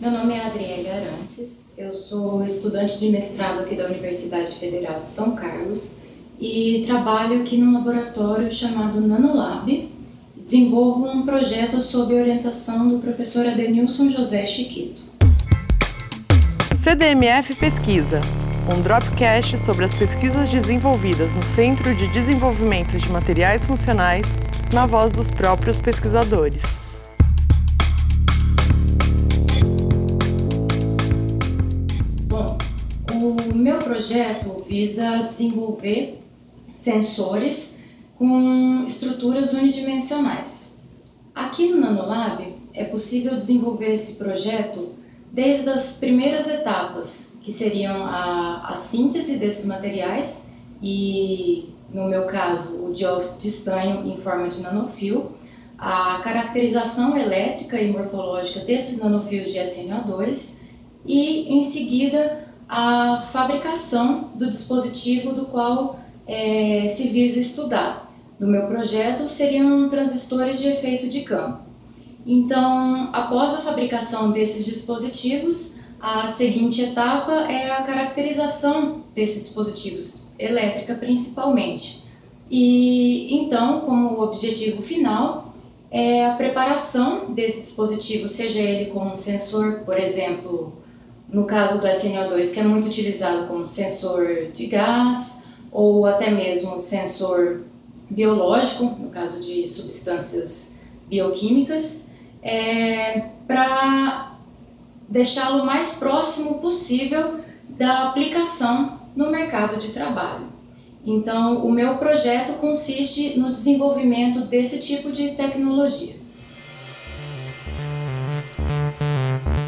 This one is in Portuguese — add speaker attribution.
Speaker 1: Meu nome é Adriele Arantes, eu sou estudante de mestrado aqui da Universidade Federal de São Carlos e trabalho aqui num laboratório chamado Nanolab. Desenvolvo um projeto sob orientação do professor Adenilson José Chiquito.
Speaker 2: CDMF Pesquisa, um dropcast sobre as pesquisas desenvolvidas no Centro de Desenvolvimento de Materiais Funcionais, na voz dos próprios pesquisadores.
Speaker 1: Meu projeto visa desenvolver sensores com estruturas unidimensionais. Aqui no Nanolab é possível desenvolver esse projeto desde as primeiras etapas, que seriam a, a síntese desses materiais e, no meu caso, o dióxido de estanho em forma de nanofio, a caracterização elétrica e morfológica desses nanofios de SNO2 e, em seguida, a fabricação do dispositivo do qual é, se visa estudar. No meu projeto seriam transistores de efeito de campo. Então, após a fabricação desses dispositivos, a seguinte etapa é a caracterização desses dispositivos, elétrica principalmente. E então, como objetivo final, é a preparação desse dispositivo, seja ele como um sensor, por exemplo, no caso do SNO2, que é muito utilizado como sensor de gás, ou até mesmo sensor biológico, no caso de substâncias bioquímicas, é, para deixá-lo mais próximo possível da aplicação no mercado de trabalho. Então, o meu projeto consiste no desenvolvimento desse tipo de tecnologia.